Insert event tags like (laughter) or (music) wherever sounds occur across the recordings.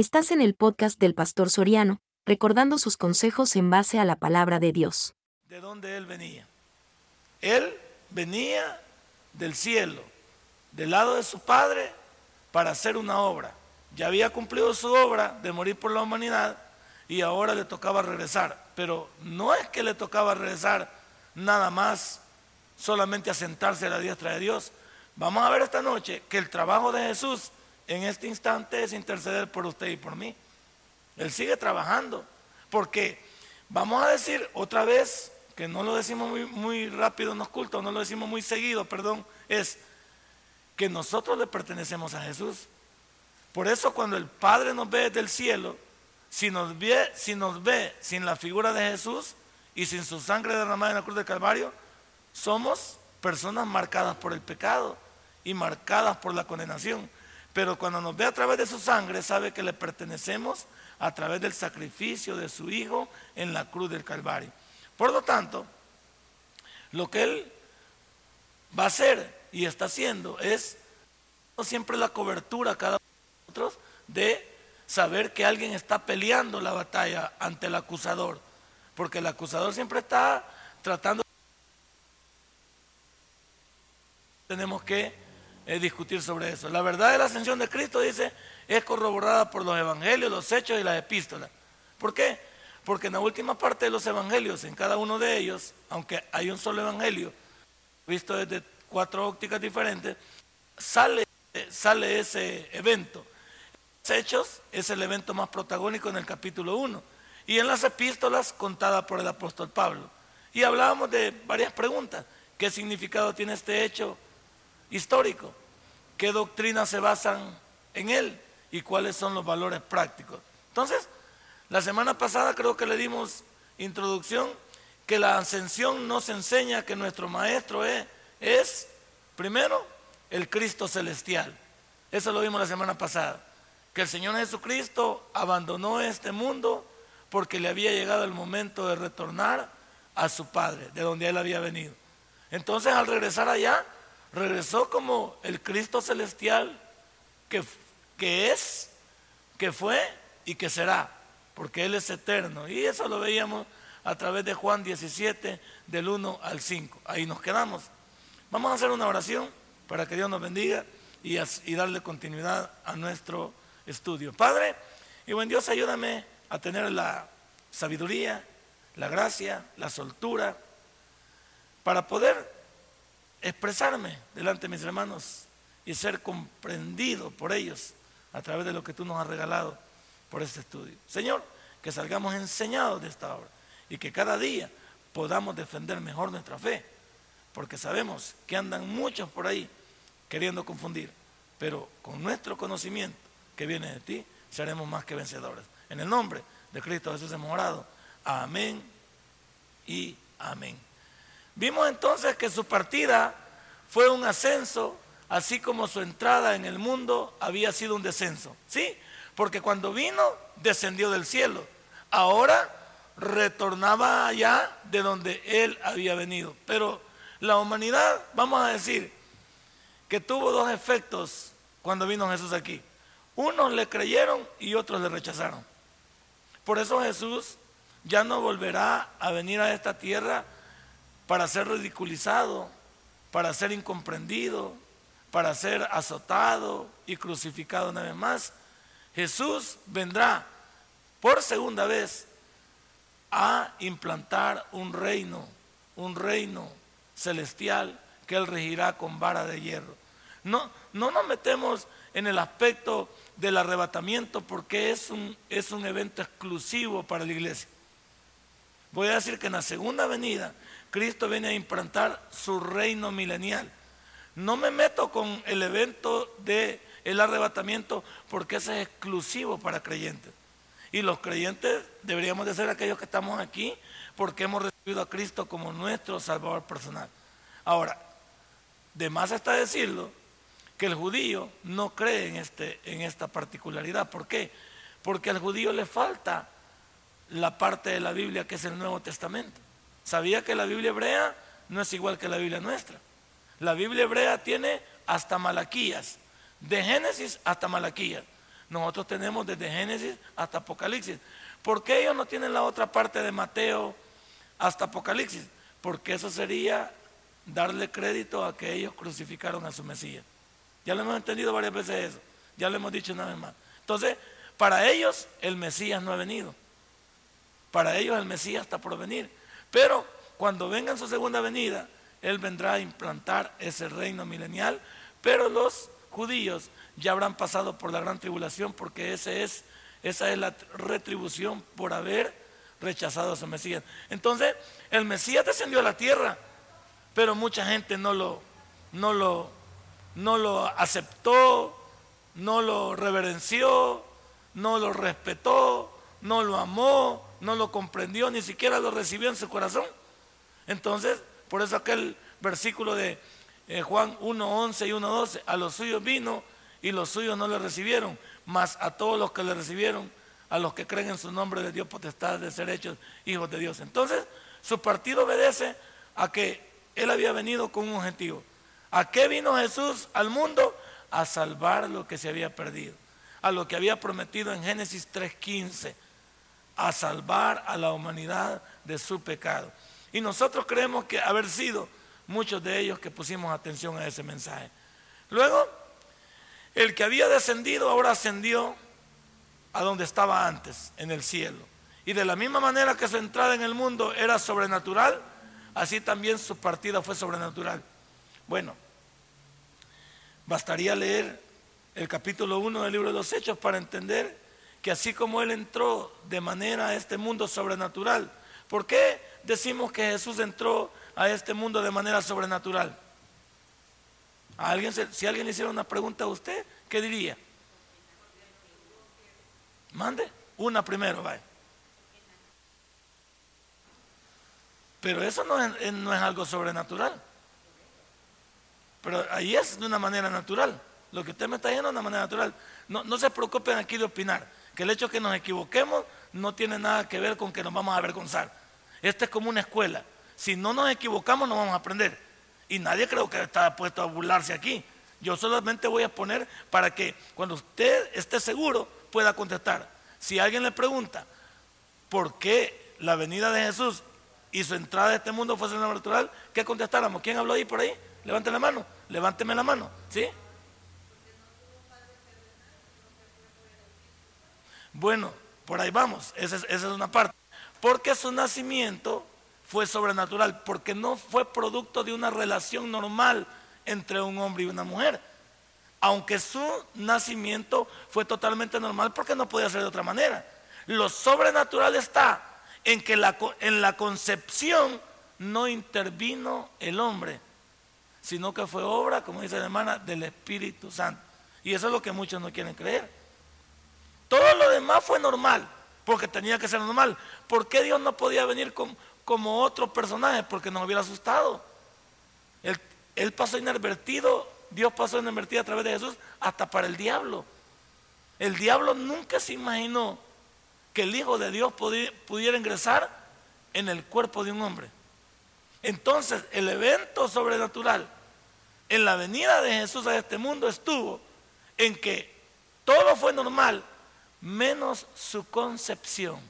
Estás en el podcast del Pastor Soriano, recordando sus consejos en base a la palabra de Dios. ¿De dónde él venía? Él venía del cielo, del lado de su padre, para hacer una obra. Ya había cumplido su obra de morir por la humanidad y ahora le tocaba regresar. Pero no es que le tocaba regresar nada más solamente a sentarse a la diestra de Dios. Vamos a ver esta noche que el trabajo de Jesús en este instante es interceder por usted y por mí. Él sigue trabajando. Porque vamos a decir otra vez, que no lo decimos muy, muy rápido en los cultos, no lo decimos muy seguido, perdón, es que nosotros le pertenecemos a Jesús. Por eso cuando el Padre nos ve desde el cielo, si nos ve, si nos ve sin la figura de Jesús y sin su sangre derramada en la cruz del Calvario, somos personas marcadas por el pecado y marcadas por la condenación. Pero cuando nos ve a través de su sangre, sabe que le pertenecemos a través del sacrificio de su Hijo en la cruz del Calvario. Por lo tanto, lo que Él va a hacer y está haciendo es siempre la cobertura a cada uno de nosotros de saber que alguien está peleando la batalla ante el acusador. Porque el acusador siempre está tratando tenemos que discutir sobre eso. La verdad de la ascensión de Cristo, dice, es corroborada por los evangelios, los hechos y las epístolas. ¿Por qué? Porque en la última parte de los evangelios, en cada uno de ellos, aunque hay un solo evangelio, visto desde cuatro ópticas diferentes, sale, sale ese evento. Los hechos es el evento más protagónico en el capítulo 1. Y en las epístolas contada por el apóstol Pablo. Y hablábamos de varias preguntas. ¿Qué significado tiene este hecho? histórico, qué doctrinas se basan en él y cuáles son los valores prácticos. Entonces, la semana pasada creo que le dimos introducción que la ascensión nos enseña que nuestro maestro es, es primero, el Cristo celestial. Eso lo vimos la semana pasada. Que el Señor Jesucristo abandonó este mundo porque le había llegado el momento de retornar a su Padre, de donde él había venido. Entonces, al regresar allá, regresó como el Cristo celestial que, que es, que fue y que será, porque Él es eterno. Y eso lo veíamos a través de Juan 17, del 1 al 5. Ahí nos quedamos. Vamos a hacer una oración para que Dios nos bendiga y, y darle continuidad a nuestro estudio. Padre, y buen Dios, ayúdame a tener la sabiduría, la gracia, la soltura, para poder expresarme delante de mis hermanos y ser comprendido por ellos a través de lo que tú nos has regalado por este estudio. Señor, que salgamos enseñados de esta obra y que cada día podamos defender mejor nuestra fe, porque sabemos que andan muchos por ahí queriendo confundir, pero con nuestro conocimiento que viene de ti, seremos más que vencedores. En el nombre de Cristo Jesús hemos orado. Amén y amén. Vimos entonces que su partida fue un ascenso, así como su entrada en el mundo había sido un descenso. ¿Sí? Porque cuando vino, descendió del cielo. Ahora retornaba allá de donde él había venido. Pero la humanidad, vamos a decir, que tuvo dos efectos cuando vino Jesús aquí. Unos le creyeron y otros le rechazaron. Por eso Jesús ya no volverá a venir a esta tierra para ser ridiculizado, para ser incomprendido, para ser azotado y crucificado una vez más. Jesús vendrá por segunda vez a implantar un reino, un reino celestial que Él regirá con vara de hierro. No, no nos metemos en el aspecto del arrebatamiento porque es un, es un evento exclusivo para la iglesia. Voy a decir que en la segunda venida Cristo viene a implantar su reino milenial. No me meto con el evento del el arrebatamiento porque ese es exclusivo para creyentes. Y los creyentes deberíamos de ser aquellos que estamos aquí porque hemos recibido a Cristo como nuestro Salvador personal. Ahora, de más está decirlo que el judío no cree en, este, en esta particularidad. ¿Por qué? Porque al judío le falta la parte de la Biblia que es el Nuevo Testamento. ¿Sabía que la Biblia hebrea no es igual que la Biblia nuestra? La Biblia hebrea tiene hasta Malaquías, de Génesis hasta Malaquías. Nosotros tenemos desde Génesis hasta Apocalipsis. ¿Por qué ellos no tienen la otra parte de Mateo hasta Apocalipsis? Porque eso sería darle crédito a que ellos crucificaron a su Mesías. Ya lo hemos entendido varias veces eso. Ya lo hemos dicho una vez más. Entonces, para ellos el Mesías no ha venido. Para ellos el Mesías está por venir. Pero cuando venga en su segunda venida, Él vendrá a implantar ese reino milenial. Pero los judíos ya habrán pasado por la gran tribulación porque ese es, esa es la retribución por haber rechazado a su Mesías. Entonces, el Mesías descendió a la tierra, pero mucha gente no lo, no lo, no lo aceptó, no lo reverenció, no lo respetó, no lo amó, no lo comprendió, ni siquiera lo recibió en su corazón. Entonces, por eso aquel versículo de eh, Juan 1.11 y 1.12, a los suyos vino y los suyos no le recibieron, mas a todos los que le recibieron, a los que creen en su nombre de Dios potestad de ser hechos hijos de Dios. Entonces, su partido obedece a que él había venido con un objetivo. ¿A qué vino Jesús al mundo? A salvar lo que se había perdido, a lo que había prometido en Génesis 3.15, a salvar a la humanidad de su pecado. Y nosotros creemos que haber sido muchos de ellos que pusimos atención a ese mensaje. Luego, el que había descendido ahora ascendió a donde estaba antes, en el cielo. Y de la misma manera que su entrada en el mundo era sobrenatural, así también su partida fue sobrenatural. Bueno, bastaría leer el capítulo 1 del libro de los Hechos para entender que así como Él entró de manera a este mundo sobrenatural, ¿por qué decimos que Jesús entró a este mundo de manera sobrenatural? alguien, si alguien hiciera una pregunta a usted, ¿qué diría? Mande, una primero, vaya. Pero eso no es, no es algo sobrenatural. Pero ahí es de una manera natural. Lo que usted me está diciendo es de una manera natural. No, no se preocupen aquí de opinar. Que el hecho de que nos equivoquemos no tiene nada que ver con que nos vamos a avergonzar. Esta es como una escuela. Si no nos equivocamos, no vamos a aprender. Y nadie creo que está puesto a burlarse aquí. Yo solamente voy a poner para que cuando usted esté seguro pueda contestar. Si alguien le pregunta por qué la venida de Jesús y su entrada a este mundo fue sobrenatural, ¿qué contestáramos? ¿Quién habló ahí por ahí? Levante la mano, levánteme la mano, ¿sí? Bueno, por ahí vamos, esa es, una parte. Porque su nacimiento fue sobrenatural, porque no fue producto de una relación normal entre un hombre y una mujer. Aunque su nacimiento fue totalmente normal porque no podía ser de otra manera. Lo sobrenatural está en que en la concepción no intervino el hombre, sino que fue obra, como dice la hermana, del Espíritu Santo. Y eso es lo que muchos no quieren creer. Todo lo demás fue normal, porque tenía que ser normal. ¿Por qué Dios no podía venir como otro personaje? Porque nos hubiera asustado. Él, él pasó inadvertido Dios pasó en invertida a través de Jesús hasta para el diablo. El diablo nunca se imaginó que el Hijo de Dios pudiera ingresar en el cuerpo de un hombre. Entonces, el evento sobrenatural en la venida de Jesús a este mundo estuvo en que todo fue normal, menos su concepción.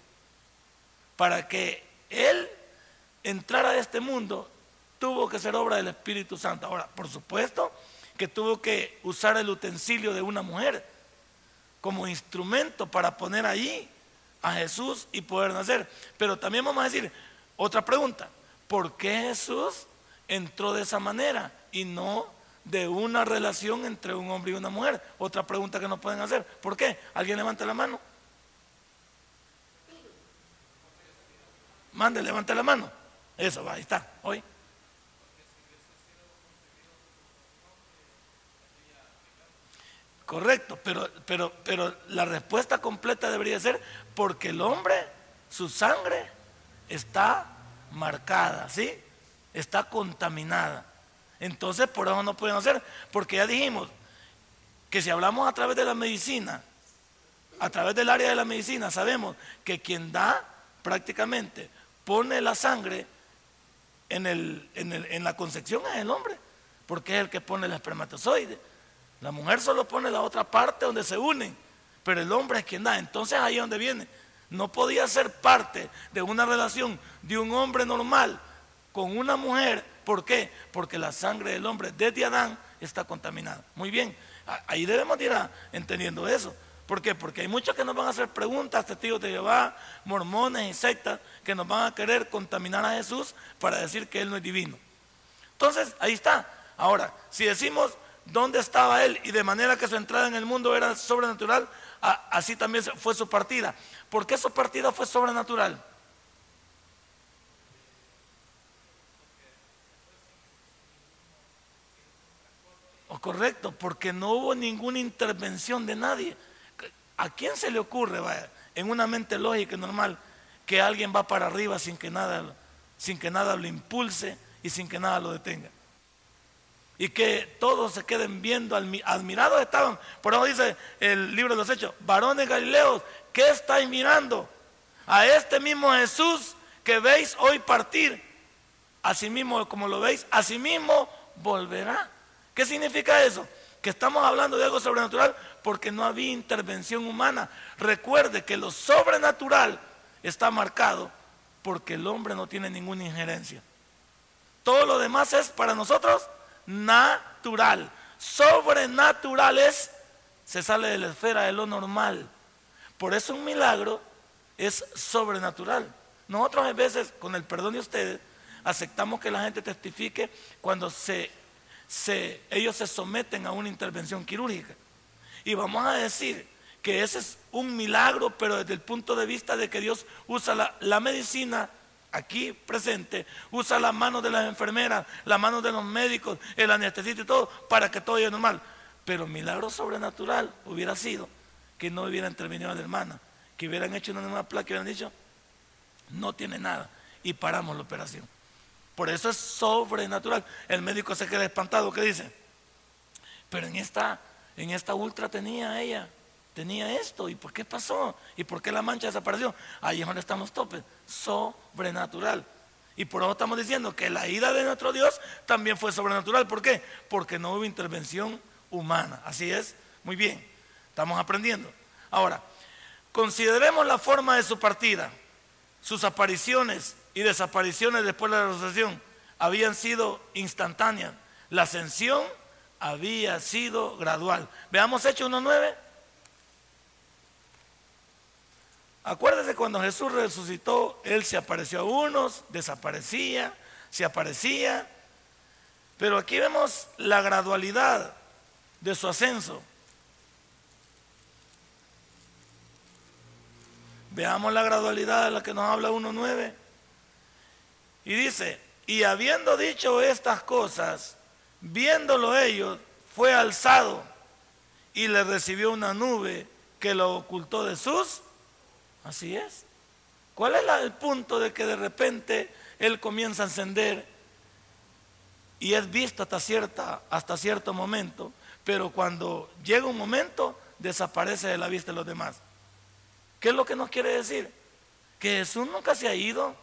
Para que Él entrara a este mundo, tuvo que ser obra del Espíritu Santo. Ahora, por supuesto, que tuvo que usar el utensilio de una mujer como instrumento para poner allí a Jesús y poder nacer. Pero también vamos a decir otra pregunta, ¿por qué Jesús entró de esa manera y no de una relación entre un hombre y una mujer? Otra pregunta que nos pueden hacer, ¿por qué? ¿Alguien levanta la mano? Mande, levante la mano. Eso va, ahí está, hoy. Correcto, pero, pero, pero la respuesta completa debería ser porque el hombre, su sangre está marcada, ¿sí? Está contaminada. Entonces, por eso no pueden hacer, porque ya dijimos que si hablamos a través de la medicina, a través del área de la medicina, sabemos que quien da prácticamente pone la sangre en, el, en, el, en la concepción es el hombre, porque es el que pone el espermatozoide. La mujer solo pone la otra parte donde se unen, pero el hombre es quien da. Entonces ahí es donde viene. No podía ser parte de una relación de un hombre normal con una mujer. ¿Por qué? Porque la sangre del hombre desde Adán está contaminada. Muy bien, ahí debemos ir entendiendo eso. ¿Por qué? Porque hay muchos que nos van a hacer preguntas, testigos de Jehová, mormones y sectas, que nos van a querer contaminar a Jesús para decir que Él no es divino. Entonces, ahí está. Ahora, si decimos dónde estaba Él y de manera que su entrada en el mundo era sobrenatural, así también fue su partida. ¿Por qué su partida fue sobrenatural? Correcto, porque no hubo ninguna intervención de nadie. ¿A quién se le ocurre, en una mente lógica y normal, que alguien va para arriba sin que nada, sin que nada lo impulse y sin que nada lo detenga? y que todos se queden viendo, admirados estaban. Por eso dice el libro de los Hechos, varones galileos, ¿qué estáis mirando? A este mismo Jesús que veis hoy partir, así mismo como lo veis, así mismo volverá. ¿Qué significa eso? Que estamos hablando de algo sobrenatural porque no había intervención humana. Recuerde que lo sobrenatural está marcado porque el hombre no tiene ninguna injerencia. Todo lo demás es para nosotros natural. Sobrenatural es, se sale de la esfera de lo normal. Por eso un milagro es sobrenatural. Nosotros a veces, con el perdón de ustedes, aceptamos que la gente testifique cuando se, ellos se someten a una intervención quirúrgica. Y vamos a decir que ese es un milagro, pero desde el punto de vista de que Dios usa la, medicina aquí presente, usa las manos de las enfermeras, las manos de los médicos, el anestesista y todo, para que todo llegue normal. Pero milagro sobrenatural hubiera sido que no hubiera intervenido la hermana, que hubieran hecho una nueva placa y hubieran dicho, no tiene nada, y paramos la operación. Por eso es sobrenatural. El médico se queda espantado, ¿qué dice? Pero en esta, en esta ultra tenía ella tenía esto. ¿Y por qué pasó? ¿Y por qué la mancha desapareció? Ahí es donde están los topes. Sobrenatural. Y por eso estamos diciendo que la ida de nuestro Dios también fue sobrenatural. ¿Por qué? Porque no hubo intervención humana. Así es. Muy bien. Estamos aprendiendo. Ahora, consideremos la forma de su partida. Sus apariciones y desapariciones después de la resurrección habían sido instantáneas. La ascensión había sido gradual. Veamos Hechos 1.9. Acuérdese cuando Jesús resucitó, Él se apareció a unos, desaparecía, se aparecía. Pero aquí vemos la gradualidad de su ascenso. Veamos la gradualidad de la que nos habla 1.9. Y dice, y habiendo dicho estas cosas, viéndolo ellos, fue alzado y le recibió una nube que lo ocultó de sus Así es. ¿Cuál es el punto de que de repente Él comienza a encender y es visto hasta, cierta, hasta cierto momento, pero cuando llega un momento desaparece de la vista de los demás? ¿Qué es lo que nos quiere decir? Que Jesús nunca se ha ido.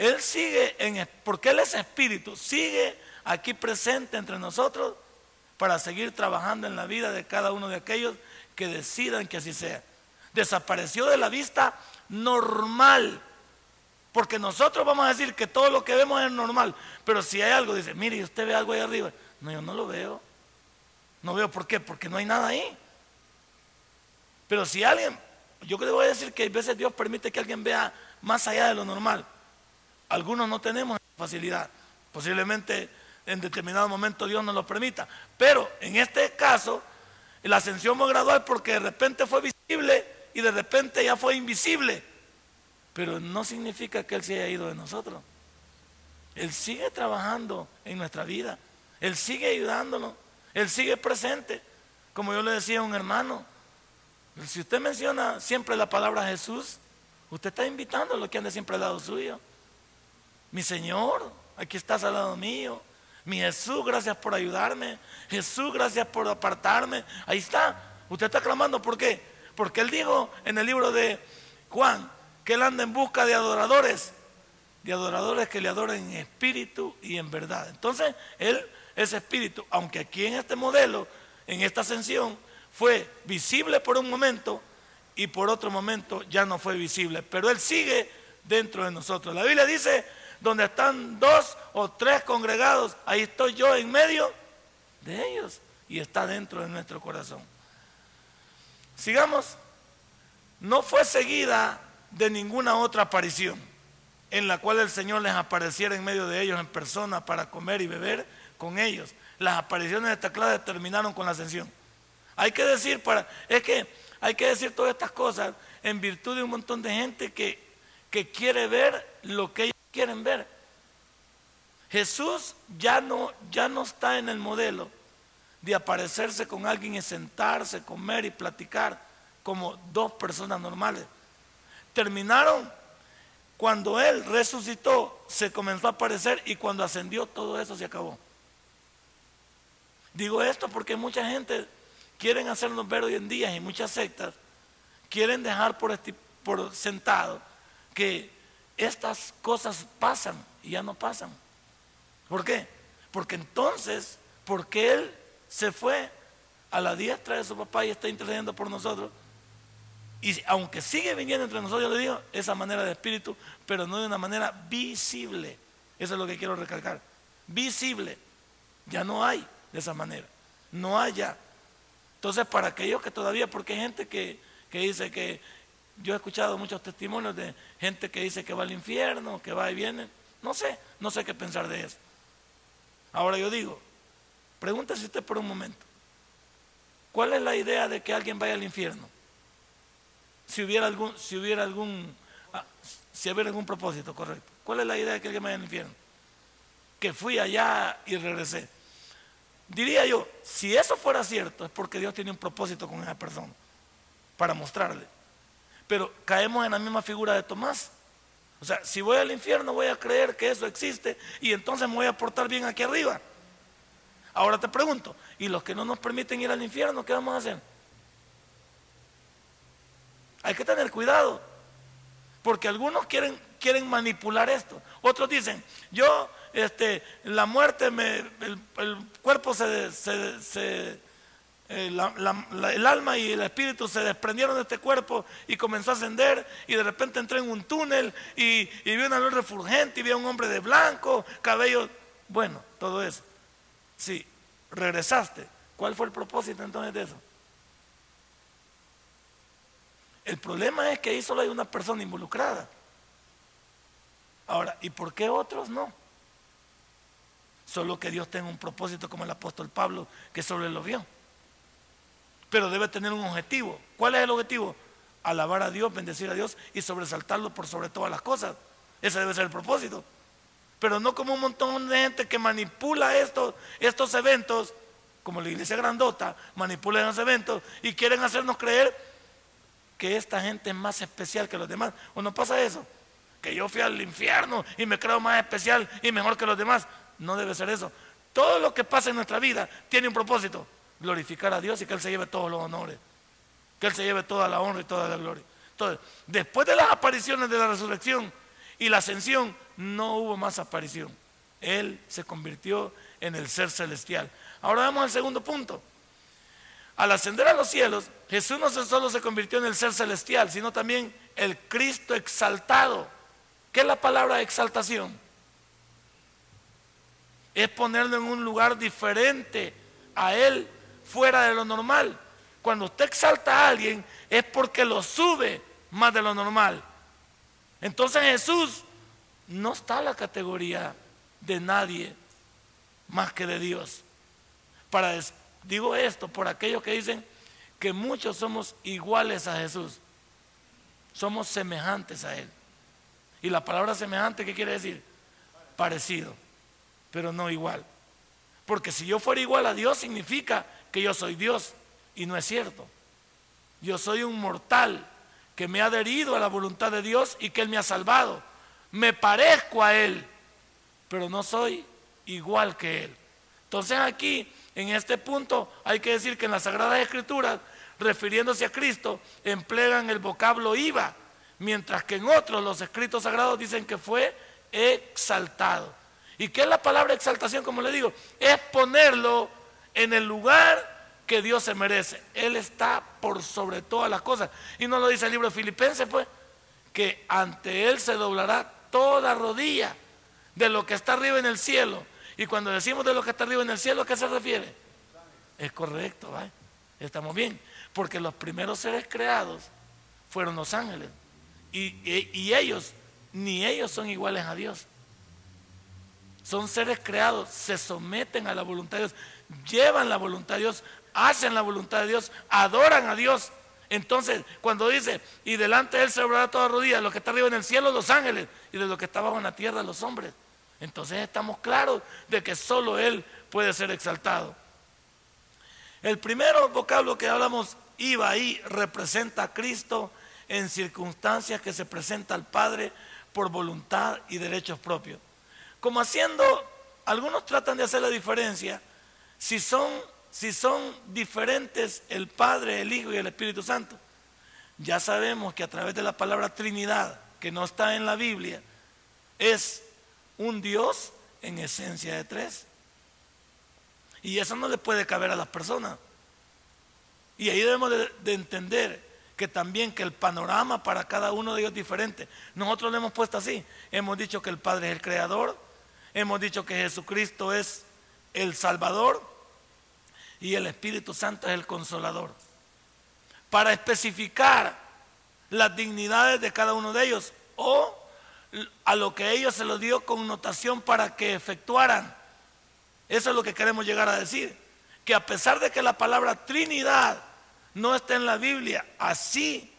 Él sigue en, porque Él es espíritu, sigue aquí presente entre nosotros para seguir trabajando en la vida de cada uno de aquellos que decidan que así sea desapareció de la vista normal. Porque nosotros vamos a decir que todo lo que vemos es normal. Pero si hay algo, dice, mire, usted ve algo ahí arriba. No, yo no lo veo. No veo por qué, porque no hay nada ahí. Pero si alguien, yo le voy a decir que a veces Dios permite que alguien vea más allá de lo normal. Algunos no tenemos facilidad. Posiblemente en determinado momento Dios nos lo permita. Pero en este caso, la ascensión fue gradual porque de repente fue visible y de repente ya fue invisible. Pero no significa que Él se haya ido de nosotros. Él sigue trabajando en nuestra vida. Él sigue ayudándonos. Él sigue presente. Como yo le decía a un hermano, si usted menciona siempre la palabra Jesús, usted está invitando a lo que ande siempre al lado suyo. Mi Señor, aquí estás al lado mío. Mi Jesús, gracias por ayudarme. Jesús, gracias por apartarme. Ahí está. Usted está clamando, ¿por qué? Porque él dijo en el libro de Juan que él anda en busca de adoradores, de adoradores que le adoren en espíritu y en verdad. Entonces, él es espíritu, aunque aquí en este modelo, en esta ascensión, fue visible por un momento y por otro momento ya no fue visible, pero Él sigue dentro de nosotros. La Biblia dice, donde están dos o tres congregados, ahí estoy yo en medio de ellos y está dentro de nuestro corazón. Sigamos, no fue seguida de ninguna otra aparición en la cual el Señor les apareciera en medio de ellos en persona para comer y beber con ellos. Las apariciones de esta clase terminaron con la ascensión. Hay que decir para, es que hay que decir todas estas cosas en virtud de un montón de gente que, que quiere ver lo que ellos quieren ver. Jesús ya no, ya no está en el modelo de aparecerse con alguien y sentarse, comer y platicar como dos personas normales. Terminaron cuando Él resucitó, se comenzó a aparecer y cuando ascendió todo eso se acabó. Digo esto porque mucha gente quieren hacernos ver hoy en día y muchas sectas quieren dejar por, por sentado que estas cosas pasan y ya no pasan. ¿Por qué? Porque entonces, porque Él se fue a la diestra de su papá y está intercediendo por nosotros, y aunque sigue viniendo entre nosotros, yo le digo, esa manera de espíritu, pero no de una manera visible. Eso es lo que quiero recalcar. Visible. Ya no hay de esa manera. No hay ya. Entonces, para aquellos que todavía, porque hay gente que, que dice que, yo he escuchado muchos testimonios de gente que dice que va al infierno, que va y viene. No sé, no sé qué pensar de eso. Ahora yo digo, pregúntese usted por un momento, ¿cuál es la idea de que alguien vaya al infierno? si hubiera algún, si hubiera algún, ah, si hubiera algún propósito, correcto. ¿Cuál es la idea de que alguien vaya al infierno? Que fui allá y regresé. Diría yo, si eso fuera cierto, es porque Dios tiene un propósito con esa persona, para mostrarle. Pero caemos en la misma figura de Tomás. O sea, si voy al infierno voy a creer que eso existe y entonces me voy a portar bien aquí arriba. Ahora te pregunto, ¿y los que no nos permiten ir al infierno, qué vamos a hacer? Hay que tener cuidado, porque algunos quieren, quieren manipular esto. Otros dicen, yo, este, la muerte, me, el, cuerpo se, se, eh, el alma y el espíritu se desprendieron de este cuerpo y comenzó a ascender y de repente entré en un túnel y, y vi una luz refulgente y vi a un hombre de blanco, cabello, bueno, todo eso. Sí, regresaste. ¿Cuál fue el propósito entonces de eso? El problema es que ahí solo hay una persona involucrada. Ahora, ¿y por qué otros no? Solo que Dios tenga un propósito como el apóstol Pablo, que solo él lo vio. Pero debe tener un objetivo. ¿Cuál es el objetivo? Alabar a Dios, bendecir a Dios y sobresaltarlo por sobre todas las cosas. Ese debe ser el propósito. Pero no como un montón de gente que manipula estos, eventos, como la iglesia grandota, manipula esos eventos y quieren hacernos creer que esta gente es más especial que los demás. ¿O no pasa eso? Que yo fui al infierno y me creo más especial y mejor que los demás. No debe ser eso. Todo lo que pasa en nuestra vida tiene un propósito. Glorificar a Dios y que Él se lleve todos los honores. Que Él se lleve toda la honra y toda la gloria. Entonces, después de las apariciones de la resurrección y la ascensión, no hubo más aparición. Él se convirtió en el ser celestial. Ahora vamos al segundo punto. Al ascender a los cielos, Jesús no solo se convirtió en el ser celestial, sino también el Cristo exaltado. ¿Qué es la palabra exaltación? Es ponerlo en un lugar diferente a Él, fuera de lo normal. Cuando usted exalta a alguien es porque lo sube más de lo normal. Entonces Jesús no está en la categoría de nadie más que de Dios. Para, Digo esto por aquellos que dicen que muchos somos iguales a Jesús. Somos semejantes a Él. Y la palabra semejante, ¿qué quiere decir? Parecido, pero no igual. Porque si yo fuera igual a Dios, significa que yo soy Dios. Y no es cierto. Yo soy un mortal que me ha adherido a la voluntad de Dios y que Él me ha salvado. Me parezco a Él, pero no soy igual que Él. Entonces aquí en este punto hay que decir que en las Sagradas Escrituras, refiriéndose a Cristo, emplean el vocablo iba, mientras que en otros los escritos sagrados dicen que fue exaltado. ¿Y qué es la palabra exaltación? Como le digo, es ponerlo en el lugar que Dios se merece. Él está por sobre todas las cosas. Y no lo dice el libro de Filipenses, pues, que ante Él se doblará toda rodilla de lo que está arriba en el cielo. Y cuando decimos de lo que está arriba en el cielo, ¿a qué se refiere? Es correcto, ¿vale? estamos bien. Porque los primeros seres creados fueron los ángeles. Y, ellos, ni ellos son iguales a Dios. Son seres creados, se someten a la voluntad de Dios, llevan la voluntad de Dios, hacen la voluntad de Dios, adoran a Dios. Entonces, cuando dice, y delante de él se obrará toda rodilla, lo que está arriba en el cielo, los ángeles, y de lo que está abajo en la tierra, los hombres. Entonces estamos claros de que solo él puede ser exaltado. El primer vocablo que hablamos, iba ahí, representa a Cristo en circunstancias que se presenta al Padre por voluntad y derechos propios. Como haciendo, algunos tratan de hacer la diferencia, si son, si son diferentes el Padre, el Hijo y el Espíritu Santo. Ya sabemos que a través de la palabra Trinidad, que no está en la Biblia, es un Dios en esencia de tres. Y eso no le puede caber a las personas. Y ahí debemos de, entender que también que el panorama para cada uno de ellos es diferente. Nosotros lo hemos puesto así. Hemos dicho que el Padre es el Creador. Hemos dicho que Jesucristo es el Salvador. Y el Espíritu Santo es el Consolador. Para especificar las dignidades de cada uno de ellos o a lo que ellos se lo dio connotación para que efectuaran eso es lo que queremos llegar a decir. Que a pesar de que la palabra Trinidad no está en la Biblia así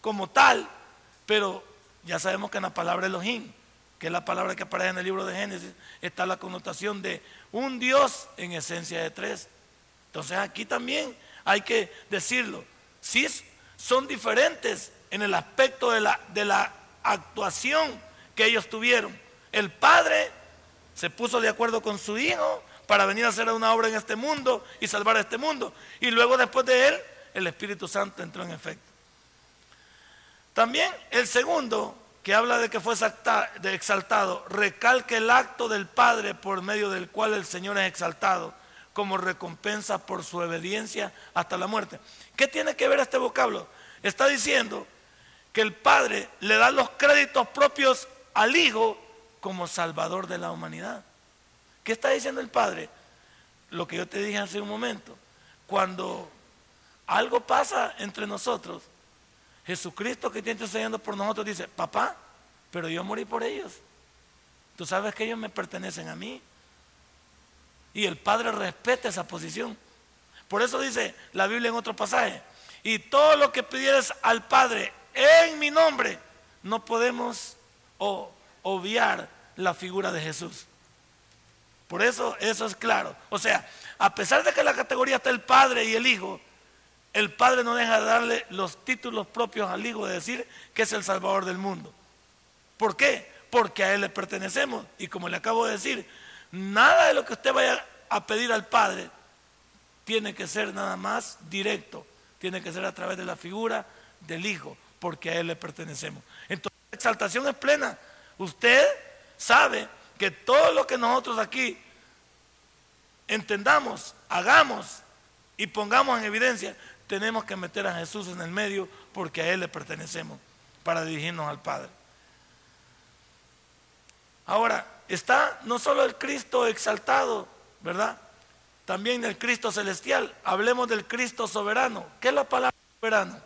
como tal, pero ya sabemos que en la palabra Elohim, que es la palabra que aparece en el libro de Génesis, está la connotación de un Dios en esencia de tres. Entonces aquí también hay que decirlo. Sí son diferentes en el aspecto de la, de la actuación que ellos tuvieron. El Padre se puso de acuerdo con su hijo para venir a hacer una obra en este mundo y salvar a este mundo. Y luego después de él, el Espíritu Santo entró en efecto. También el segundo, que habla de que fue exaltado, recalca el acto del Padre por medio del cual el Señor es exaltado como recompensa por su obediencia hasta la muerte. ¿Qué tiene que ver este vocablo? Está diciendo que el Padre le da los créditos propios al Hijo como salvador de la humanidad. ¿Qué está diciendo el Padre? Lo que yo te dije hace un momento. Cuando algo pasa entre nosotros, Jesucristo que está intercediendo por nosotros dice, papá, pero yo morí por ellos. Tú sabes que ellos me pertenecen a mí. Y el Padre respeta esa posición. Por eso dice la Biblia en otro pasaje, y todo lo que pidieras al Padre en mi nombre, no podemos obviar la figura de Jesús. Por eso eso es claro. O sea, a pesar de que la categoría está el Padre y el Hijo, el Padre no deja de darle los títulos propios al Hijo de decir que es el Salvador del mundo. ¿Por qué? Porque a Él le pertenecemos. Y como le acabo de decir, nada de lo que usted vaya a pedir al Padre tiene que ser nada más directo. Tiene que ser a través de la figura del Hijo, porque a Él le pertenecemos. Entonces, la exaltación es plena. Usted sabe que todo lo que nosotros aquí entendamos, hagamos y pongamos en evidencia, tenemos que meter a Jesús en el medio porque a Él le pertenecemos para dirigirnos al Padre. Ahora, está no solo el Cristo exaltado, ¿verdad? También el Cristo celestial. Hablemos del Cristo soberano. ¿Qué es la palabra soberano?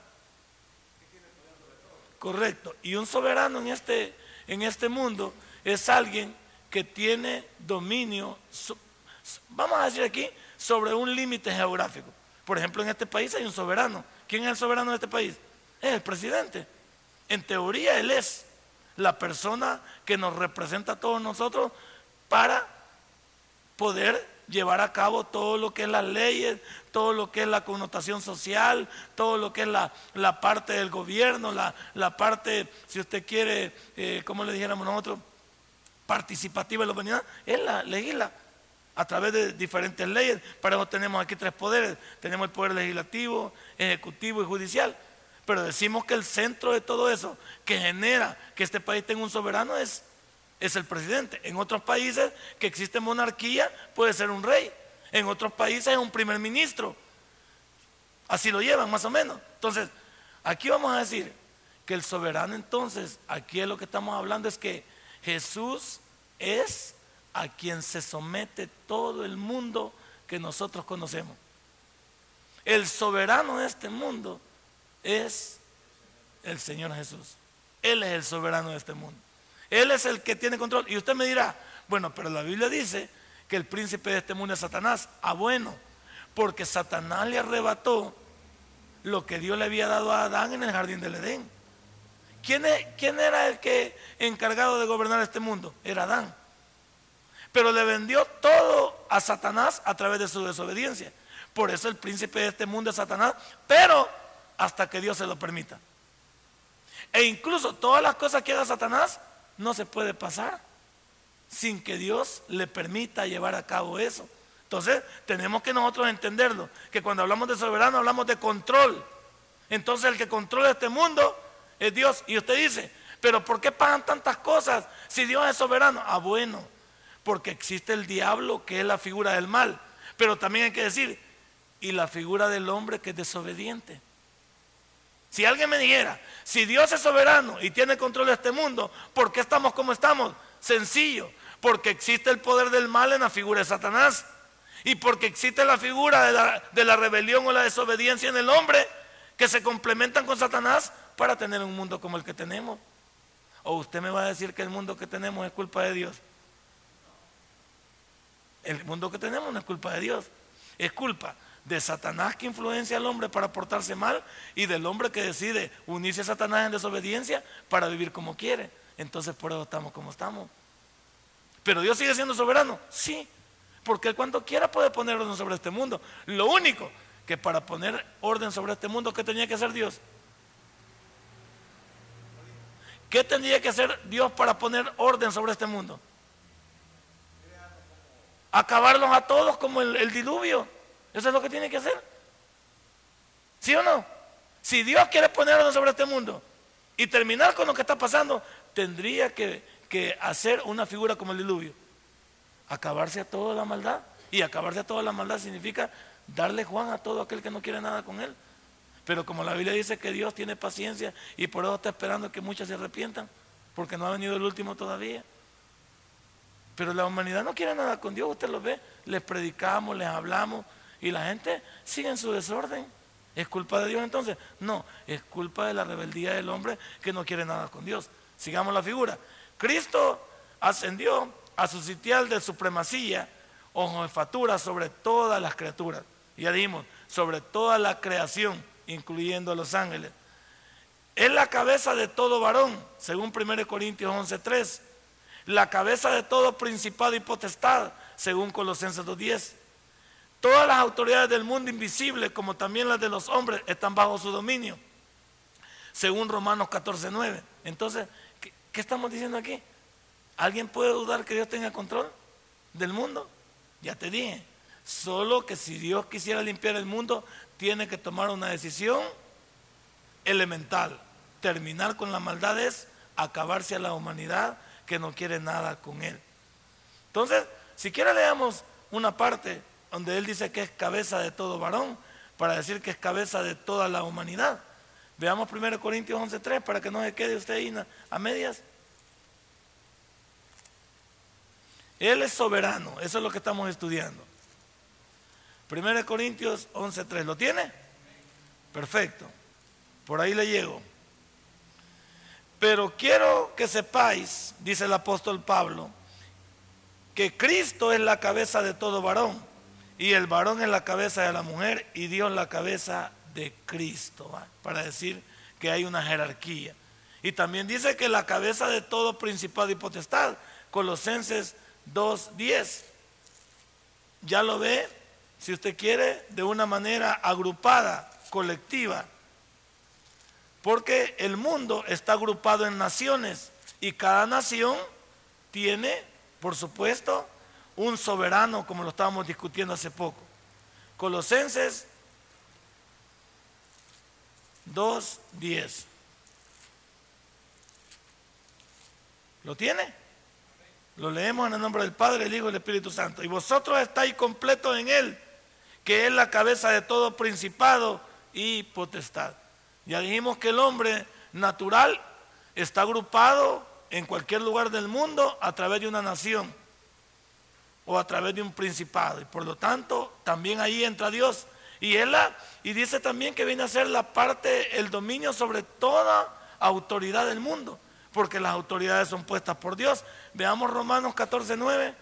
Correcto. Y un soberano en este en este mundo es alguien que tiene dominio, vamos a decir aquí, sobre un límite geográfico. Por ejemplo, en este país hay un soberano. ¿Quién es el soberano de este país? Es el presidente. En teoría, él es la persona que nos representa a todos nosotros para poder llevar a cabo todo lo que es las leyes, todo lo que es la connotación social, todo lo que es la, parte del gobierno, la, parte, si usted quiere, eh, como le dijéramos nosotros, participativa de la humanidad, él la legisla a través de diferentes leyes. Para eso tenemos aquí tres poderes. Tenemos el poder legislativo, ejecutivo y judicial. Pero decimos que el centro de todo eso que genera que este país tenga un soberano es es el presidente. En otros países que existe monarquía puede ser un rey. En otros países es un primer ministro. Así lo llevan más o menos. Entonces, aquí vamos a decir que el soberano entonces, aquí es lo que estamos hablando, es que Jesús es a quien se somete todo el mundo que nosotros conocemos. El soberano de este mundo es el Señor Jesús. Él es el soberano de este mundo. Él es el que tiene control. Y usted me dirá, bueno, pero la Biblia dice que el príncipe de este mundo es Satanás. Ah, bueno, porque Satanás le arrebató lo que Dios le había dado a Adán en el jardín del Edén. ¿Quién, ¿Quién, era el que encargado de gobernar este mundo? Era Adán. Pero le vendió todo a Satanás a través de su desobediencia. Por eso el príncipe de este mundo es Satanás, pero hasta que Dios se lo permita. E incluso todas las cosas que haga Satanás no se puede pasar sin que Dios le permita llevar a cabo eso. Entonces tenemos que nosotros entenderlo, que cuando hablamos de soberano hablamos de control. Entonces el que controla este mundo es Dios. Y usted dice, pero ¿por qué pagan tantas cosas si Dios es soberano? Ah, bueno, porque existe el diablo que es la figura del mal. Pero también hay que decir, y la figura del hombre que es desobediente. Si alguien me dijera, si Dios es soberano y tiene control de este mundo, ¿por qué estamos como estamos? Sencillo, porque existe el poder del mal en la figura de Satanás y porque existe la figura de la, rebelión o la desobediencia en el hombre que se complementan con Satanás para tener un mundo como el que tenemos. ¿O usted me va a decir que el mundo que tenemos es culpa de Dios? El mundo que tenemos no es culpa de Dios, es culpa de Satanás que influencia al hombre para portarse mal y del hombre que decide unirse a Satanás en desobediencia para vivir como quiere. Entonces por eso estamos como estamos. Pero Dios sigue siendo soberano, sí, porque cuando quiera puede poner orden sobre este mundo. Lo único que para poner orden sobre este mundo, ¿qué tenía que hacer Dios? ¿Qué tendría que hacer Dios para poner orden sobre este mundo? Acabarlos a todos como el diluvio. Eso es lo que tiene que hacer. ¿Sí o no? Si Dios quiere poner orden sobre este mundo y terminar con lo que está pasando, tendría que, hacer una figura como el diluvio. Acabarse a toda la maldad. Y acabarse a toda la maldad significa darle Juan a todo aquel que no quiere nada con él. Pero como la Biblia dice que Dios tiene paciencia y por eso está esperando que muchos se arrepientan, porque no ha venido el último todavía. Pero la humanidad no quiere nada con Dios, usted lo ve, les predicamos, les hablamos, y la gente sigue en su desorden. ¿Es culpa de Dios entonces? No, es culpa de la rebeldía del hombre que no quiere nada con Dios. Sigamos la figura. Cristo ascendió a su sitial de supremacía o jefatura sobre todas las criaturas. Ya dijimos, sobre toda la creación, incluyendo a los ángeles. Es la cabeza de todo varón, según 1 Corintios 11:3. La cabeza de todo principado y potestad, según Colosenses 2:10 Todas las autoridades del mundo invisible, como también las de los hombres, están bajo su dominio, según Romanos 14:9. Entonces, ¿qué, ¿qué, estamos diciendo aquí? ¿Alguien puede dudar que Dios tenga control del mundo? Ya te dije, solo que si Dios quisiera limpiar el mundo, tiene que tomar una decisión elemental. Terminar con la maldad es acabarse a la humanidad que no quiere nada con él. Entonces, si quiera leamos una parte donde él dice que es cabeza de todo varón, para decir que es cabeza de toda la humanidad. Veamos 1 Corintios 11.3 para que no se quede usted ahí a medias. Él es soberano, eso es lo que estamos estudiando. 1 Corintios 11.3, ¿lo tiene? Perfecto, por ahí le llego. Pero quiero que sepáis, dice el apóstol Pablo, que Cristo es la cabeza de todo varón y el varón en la cabeza de la mujer y Dios en la cabeza de Cristo, para decir que hay una jerarquía. Y también dice que la cabeza de todo principado y potestad, Colosenses 2.10. Ya lo ve, si usted quiere, de una manera agrupada, colectiva. Porque el mundo está agrupado en naciones y cada nación tiene, por supuesto, un soberano como lo estábamos discutiendo hace poco. Colosenses 2.10. ¿Lo tiene? Lo leemos en el nombre del Padre, el Hijo y el Espíritu Santo. Y vosotros estáis completos en Él, que es la cabeza de todo principado y potestad. Ya dijimos que el hombre natural está agrupado en cualquier lugar del mundo a través de una nación o a través de un principado. Y por lo tanto, también ahí entra Dios. Y él y dice también que viene a ser la parte, el dominio sobre toda autoridad del mundo, porque las autoridades son puestas por Dios. Veamos Romanos 14, 9.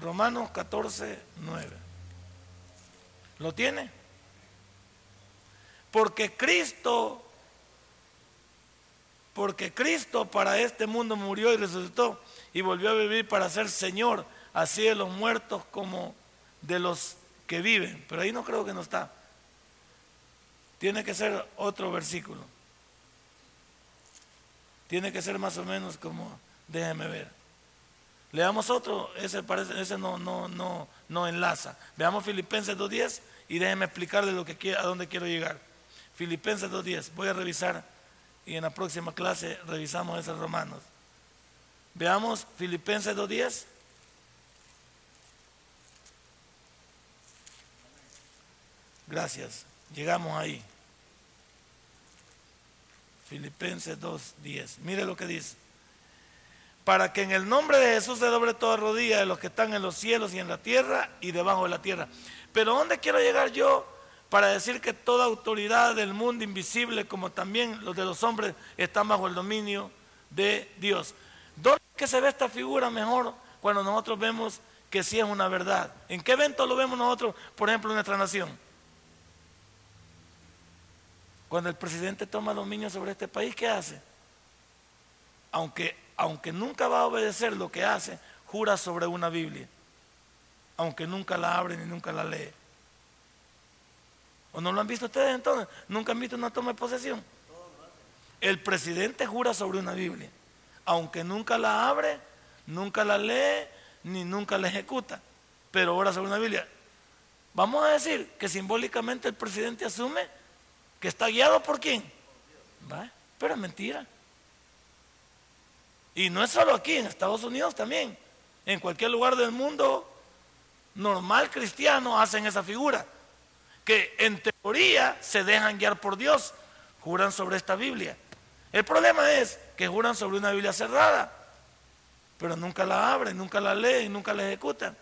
Romanos 14, 9. ¿Lo tiene? Porque Cristo, porque Cristo para este mundo murió y resucitó y volvió a vivir para ser Señor, así de los muertos como de los que viven. Pero ahí no creo que no está. Tiene que ser otro versículo. Tiene que ser más o menos como, déjeme ver. Leamos otro, ese, parece, ese no, no, no, no enlaza. Veamos Filipenses 2.10 y déjenme explicarle lo que, a dónde quiero llegar. Filipenses 2.10, voy a revisar y en la próxima clase revisamos esos romanos. Veamos Filipenses 2.10. Gracias, llegamos ahí. Filipenses 2.10, mire lo que dice para que en el nombre de Jesús se doble toda rodilla de los que están en los cielos y en la tierra y debajo de la tierra. Pero ¿dónde quiero llegar yo para decir que toda autoridad del mundo invisible, como también los de los hombres, están bajo el dominio de Dios? ¿Dónde se ve esta figura mejor cuando nosotros vemos que sí es una verdad? ¿En qué evento lo vemos nosotros, por ejemplo, en nuestra nación? Cuando el presidente toma dominio sobre este país, ¿qué hace? Aunque aunque nunca va a obedecer lo que hace, jura sobre una Biblia, aunque nunca la abre ni nunca la lee. ¿O no lo han visto ustedes entonces? ¿Nunca han visto una toma de posesión? El presidente jura sobre una Biblia, aunque nunca la abre, nunca la lee, ni nunca la ejecuta, pero jura sobre una Biblia. Vamos a decir que simbólicamente el presidente asume que está guiado por quién. ¿Va? Pero es mentira. Y no es solo aquí, en Estados Unidos también. En cualquier lugar del mundo normal cristiano hacen esa figura. Que en teoría se dejan guiar por Dios. Juran sobre esta Biblia. El problema es que juran sobre una Biblia cerrada. Pero nunca la abren, nunca la leen, nunca la ejecutan.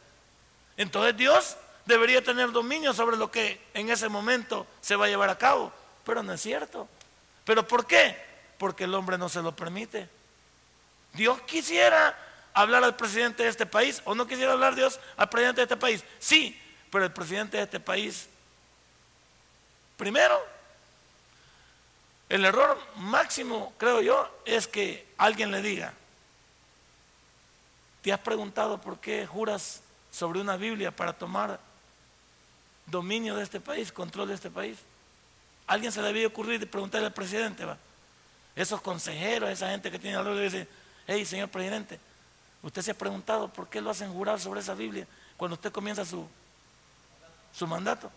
Entonces Dios debería tener dominio sobre lo que en ese momento se va a llevar a cabo. Pero no es cierto. ¿Pero por qué? Porque el hombre no se lo permite. Dios quisiera hablar al presidente de este país o no quisiera hablar Dios al presidente de este país. Sí, pero el presidente de este país, primero, el error máximo, creo yo, es que alguien le diga, ¿te has preguntado por qué juras sobre una Biblia para tomar dominio de este país, control de este país? Alguien se le había ocurrido preguntarle al presidente, va. Esos consejeros, esa gente que tiene alrededor, dice, hey, señor presidente, usted se ha preguntado por qué lo hacen jurar sobre esa Biblia cuando usted comienza su, su mandato.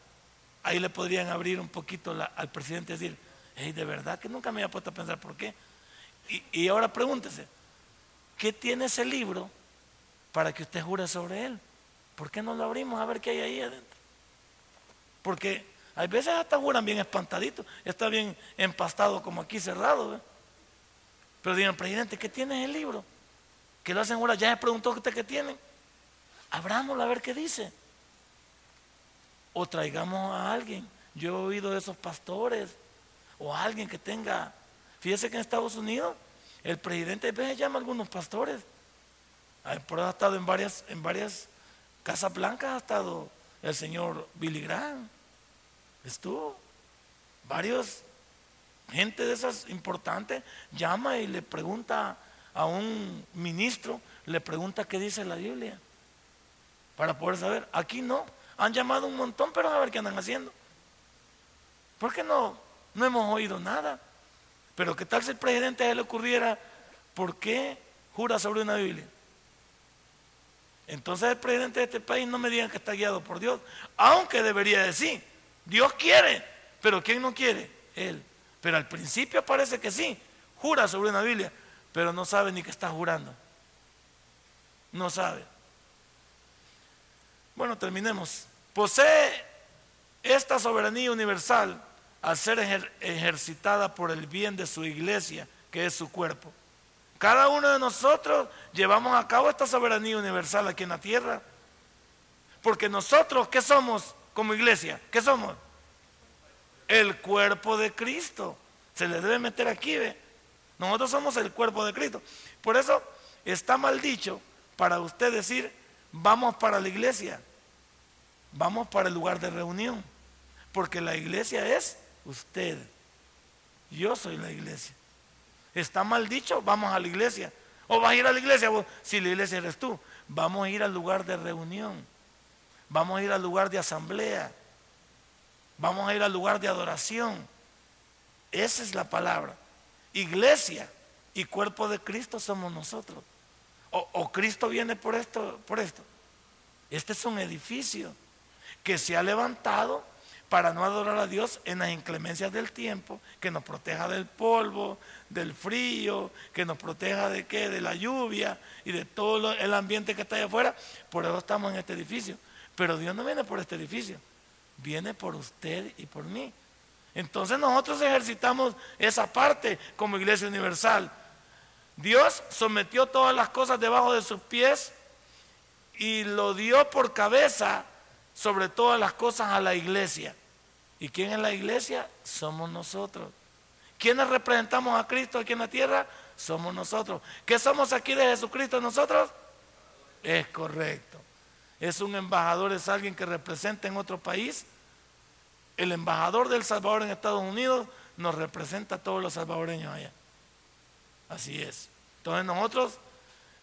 Ahí le podrían abrir un poquito al presidente y decir, hey, de verdad que nunca me había puesto a pensar por qué. Y, ahora pregúntese, ¿qué tiene ese libro para que usted jure sobre él? ¿Por qué no lo abrimos a ver qué hay ahí adentro? Porque hay veces hasta juran bien espantaditos, está bien empastado como aquí cerrado. Pero digan, presidente, ¿qué tiene el libro? Que lo hacen ahora, ya me preguntó usted qué tiene. Abrámoslo a ver qué dice. O traigamos a alguien. Yo he oído de esos pastores. O alguien que tenga. Fíjese que en Estados Unidos el presidente a veces llama a algunos pastores. Por ha estado en varias, en varias casas blancas, ha estado el señor Billy Graham. Estuvo. Varios gente de esas importantes llama y le pregunta a un ministro, le pregunta qué dice la Biblia, para poder saber. Aquí no, han llamado un montón, pero a ver qué andan haciendo. ¿Por qué no, no hemos oído nada? Pero qué tal si el presidente a él le ocurriera, ¿por qué jura sobre una Biblia? Entonces el presidente de este país no me digan que está guiado por Dios, aunque debería decir, Dios quiere, pero ¿quién no quiere? Él. Pero al principio parece que sí, jura sobre una Biblia, pero no sabe ni que está jurando. No sabe. Bueno, terminemos. Posee esta soberanía universal al ser ejercitada por el bien de su iglesia, que es su cuerpo. Cada uno de nosotros llevamos a cabo esta soberanía universal aquí en la tierra. Porque nosotros, ¿qué somos como iglesia? ¿Qué somos? El cuerpo de Cristo. Se le debe meter aquí, ¿ve? Nosotros somos el cuerpo de Cristo. Por eso está mal dicho para usted decir, vamos para la iglesia, vamos para el lugar de reunión. Porque la iglesia es usted. Yo soy la iglesia. Está mal dicho, vamos a la iglesia. O vas a ir a la iglesia, si la iglesia eres tú. Vamos a ir al lugar de reunión. Vamos a ir al lugar de asamblea. Vamos a ir al lugar de adoración. Esa es la palabra. Iglesia y cuerpo de Cristo somos nosotros. O, o, Cristo viene por esto, por esto. Este es un edificio que se ha levantado para no adorar a Dios en las inclemencias del tiempo, que nos proteja del polvo, del frío, que nos proteja de qué, de la lluvia y de todo el ambiente que está allá afuera. Por eso estamos en este edificio. Pero Dios no viene por este edificio, viene por usted y por mí. Entonces nosotros ejercitamos esa parte como iglesia universal. Dios sometió todas las cosas debajo de sus pies y lo dio por cabeza sobre todas las cosas a la iglesia. ¿Y quién es la iglesia? Somos nosotros. ¿Quiénes representamos a Cristo aquí en la tierra? Somos nosotros. ¿Qué somos aquí de Jesucristo nosotros? Es correcto. Es un embajador, es alguien que representa en otro país. El embajador del Salvador en Estados Unidos nos representa a todos los salvadoreños allá. Así es. Entonces nosotros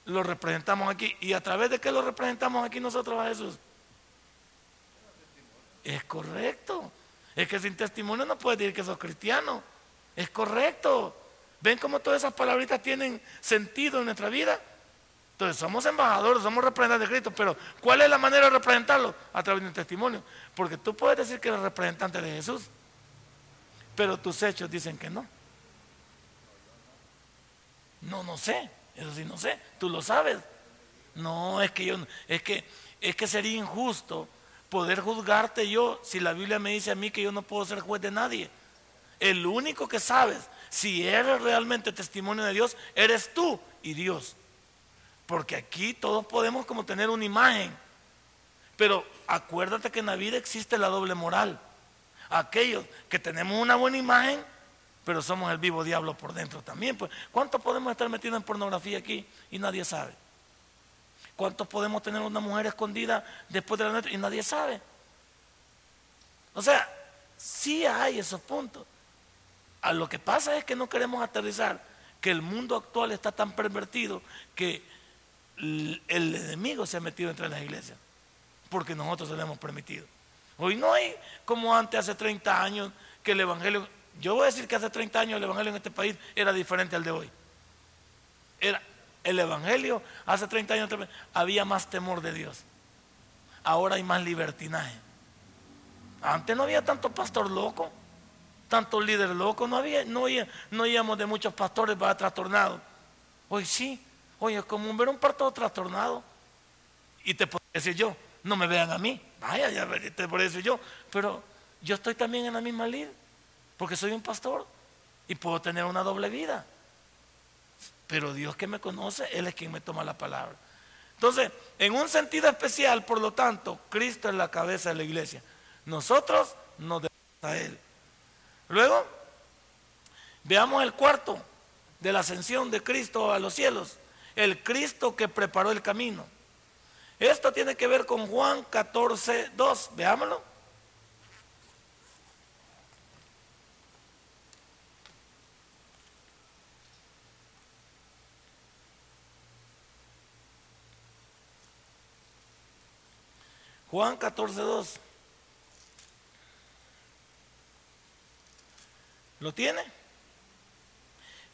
lo representamos aquí. ¿Y a través de qué lo representamos aquí nosotros a Jesús? Es correcto. Es que sin testimonio no puedes decir que sos cristiano. Es correcto. ¿Ven cómo todas esas palabritas tienen sentido en nuestra vida? Entonces somos embajadores, somos representantes de Cristo, pero ¿cuál es la manera de representarlo? A través de un testimonio. Porque tú puedes decir que eres representante de Jesús, pero tus hechos dicen que no. No, no sé, eso sí no sé, tú lo sabes. No, es que yo, es que, es que sería injusto poder juzgarte yo si la Biblia me dice a mí que yo no puedo ser juez de nadie. El único que sabes si eres realmente testimonio de Dios, eres tú y Dios. Porque aquí todos podemos como tener una imagen. Pero acuérdate que en la vida existe la doble moral. Aquellos que tenemos una buena imagen, pero somos el vivo diablo por dentro también. Pues, ¿Cuántos podemos estar metidos en pornografía aquí y nadie sabe? ¿Cuántos podemos tener una mujer escondida después de la noche y nadie sabe? O sea, sí hay esos puntos. A lo que pasa es que no queremos aterrizar que el mundo actual está tan pervertido que el enemigo se ha metido entre las iglesias, porque nosotros se lo hemos permitido. Hoy no hay como antes, hace 30 años, que el Evangelio, yo voy a decir que hace 30 años el Evangelio en este país era diferente al de hoy. Era, el Evangelio, hace 30 años había más temor de Dios. Ahora hay más libertinaje. Antes no había tanto pastor loco, tanto líder loco, no había, no, no oíamos de muchos pastores para trastornados. Hoy sí, hoy es común ver un pastor trastornado. Y te puedo decir yo, no me vean a mí, vaya, ya te puedo decir yo, pero yo estoy también en la misma lid, porque soy un pastor y puedo tener una doble vida. Pero Dios que me conoce, Él es quien me toma la palabra. Entonces, en un sentido especial, por lo tanto, Cristo es la cabeza de la iglesia. Nosotros nos debemos a Él. Luego, veamos el cuarto de la ascensión de Cristo a los cielos. El Cristo que preparó el camino. Esto tiene que ver con Juan 14, 2. Veámoslo. Juan 14, 2. ¿Lo tiene?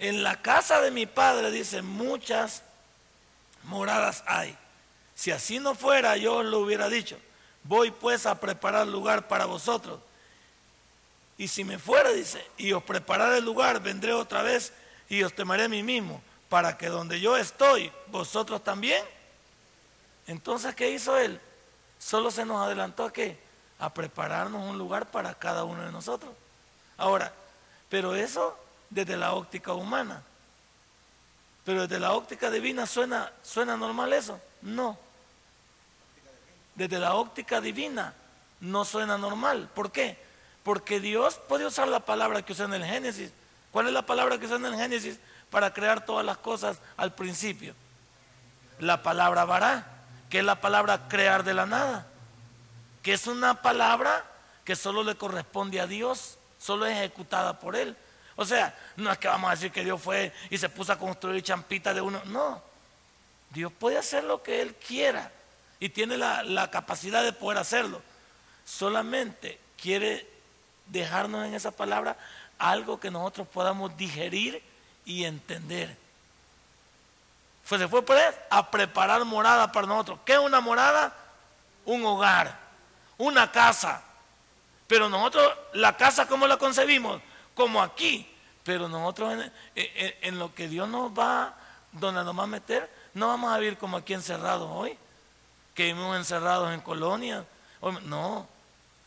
En la casa de mi padre, dice, muchas moradas hay. Si así no fuera, yo lo hubiera dicho. Voy pues a preparar lugar para vosotros. Y si me fuera, dice, y os prepararé el lugar, vendré otra vez y os temeré a mí mismo, para que donde yo estoy, vosotros también Entonces, ¿qué hizo él? Solo se nos adelantó a qué? A prepararnos un lugar para cada uno de nosotros. Ahora, pero eso desde la óptica humana. Pero desde la óptica divina suena, suena normal eso. No. Desde la óptica divina no suena normal. ¿Por qué? Porque Dios puede usar la palabra que usa en el Génesis. ¿Cuál es la palabra que usa en el Génesis para crear todas las cosas al principio? La palabra vará, que es la palabra crear de la nada, que es una palabra que solo le corresponde a Dios, solo es ejecutada por Él. O sea, no es que vamos a decir que Dios fue y se puso a construir champitas de uno. No, Dios puede hacer lo que Él quiera y tiene la, la capacidad de poder hacerlo. Solamente quiere dejarnos en esa palabra algo que nosotros podamos digerir y entender. Pues se fue pues a preparar morada para nosotros. ¿Qué es una morada? Un hogar, una casa. Pero nosotros, la casa, ¿cómo la concebimos? Como aquí. Pero nosotros en, lo que Dios nos va, donde nos va a meter, no vamos a vivir como aquí encerrados hoy. Que vivimos encerrados en colonias. No,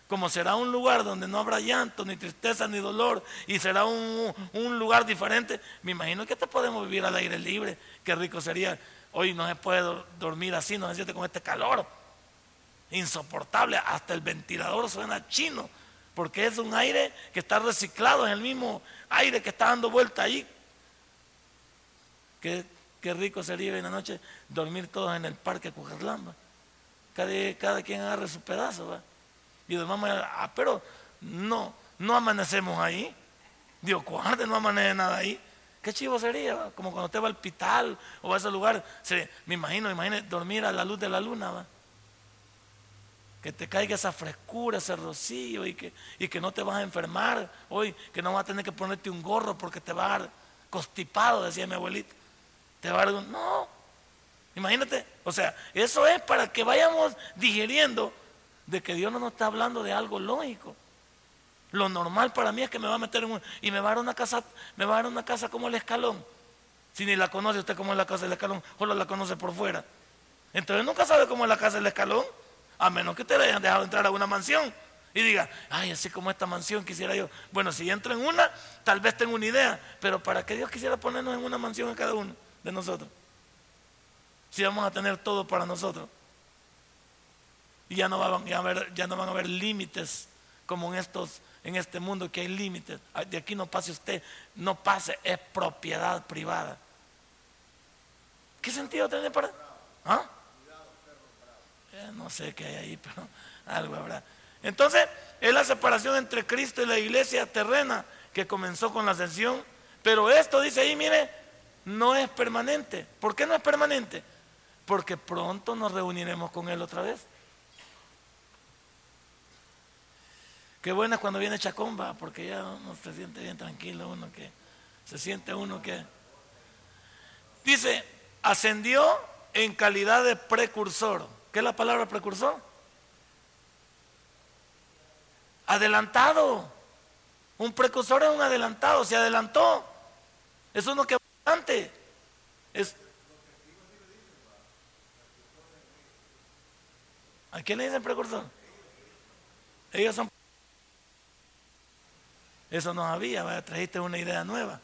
como será un lugar donde no habrá llanto, ni tristeza, ni dolor, y será un, lugar diferente, me imagino que te podemos vivir al aire libre, qué rico sería. Hoy no se puede dormir así, no se siente con este calor, insoportable, hasta el ventilador suena chino, porque es un aire que está reciclado, es el mismo aire que está dando vuelta ahí. Qué, rico sería en la noche dormir todos en el parque Cujerlamba. Cada, cada quien agarre su pedazo, ¿va? Y demás ah, pero no, no amanecemos ahí. Dios guarde, no amanece nada ahí. Qué chivo sería, como cuando usted va al hospital o a ese lugar, se, me imagino, me imagino dormir a la luz de la luna, ¿va? que te caiga esa frescura, ese rocío y que, y que no te vas a enfermar hoy, que no vas a tener que ponerte un gorro porque te va a dar constipado, decía mi abuelito. Te va a dar No, imagínate, o sea, eso es para que vayamos digiriendo de que Dios no nos está hablando de algo lógico. Lo normal para mí es que me va a meter en un, y me va a dar una casa, me va a dar una casa como el escalón. Si ni la conoce usted como es la casa del escalón, solo la conoce por fuera. Entonces nunca sabe cómo es la casa del escalón, a menos que usted le hayan dejado entrar a una mansión y diga, ay, así como esta mansión quisiera yo. Bueno, si entro en una, tal vez tengo una idea, pero ¿para qué Dios quisiera ponernos en una mansión en cada uno de nosotros? Si vamos a tener todo para nosotros. Y ya no van a haber, ya no van a haber límites como en estos en este mundo que hay límites. De aquí no pase usted, no pase, es propiedad privada. ¿Qué sentido tiene para? ¿Ah? Eh, no sé qué hay ahí, (laughs) pero algo habrá. Entonces, es la separación entre Cristo y la iglesia terrena que comenzó con la ascensión. Pero esto dice ahí, mire, no es permanente. ¿Por qué no es permanente? Porque pronto nos reuniremos con Él otra vez. Qué bueno es cuando viene Chacomba, porque ya no se siente bien tranquilo uno que se siente uno que dice, ascendió en calidad de precursor. ¿Qué es la palabra precursor? Adelantado. Un precursor es un adelantado, se adelantó. Es uno que va antes. Es, ¿A quién le dicen precursor? Ellos son eso no había, trajiste una idea nueva.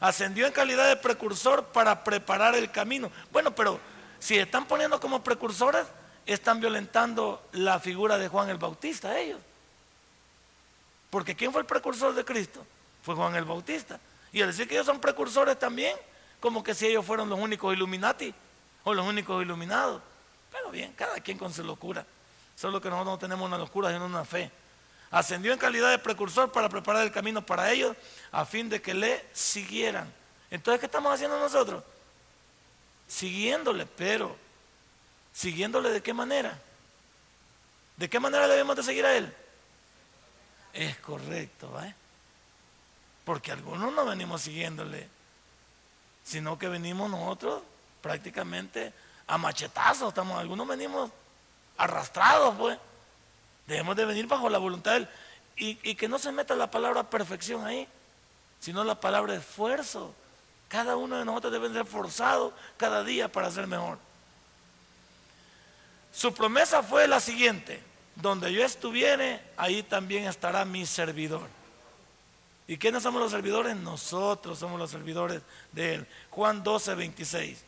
Ascendió en calidad de precursor para preparar el camino. Bueno, pero si están poniendo como precursores, están violentando la figura de Juan el Bautista, ellos. Porque ¿quién fue el precursor de Cristo? Fue Juan el Bautista. Y al decir que ellos son precursores también, como que si ellos fueron los únicos Illuminati o los únicos iluminados. Pero bien, cada quien con su locura. Solo que nosotros no tenemos una locura, sino una fe ascendió en calidad de precursor para preparar el camino para ellos a fin de que le siguieran. Entonces, ¿qué estamos haciendo nosotros? Siguiéndole, pero siguiéndole de qué manera? ¿De qué manera debemos de seguir a él? Es correcto, ¿eh? Porque algunos no venimos siguiéndole, sino que venimos nosotros prácticamente a machetazos, estamos, algunos venimos arrastrados, pues. Debemos de venir bajo la voluntad de Él. Y, que no se meta la palabra perfección ahí, sino la palabra esfuerzo. Cada uno de nosotros debe ser forzado cada día para ser mejor. Su promesa fue la siguiente, donde yo estuviere, ahí también estará mi servidor. ¿Y quiénes somos los servidores? Nosotros somos los servidores de Él. Juan 12, 26.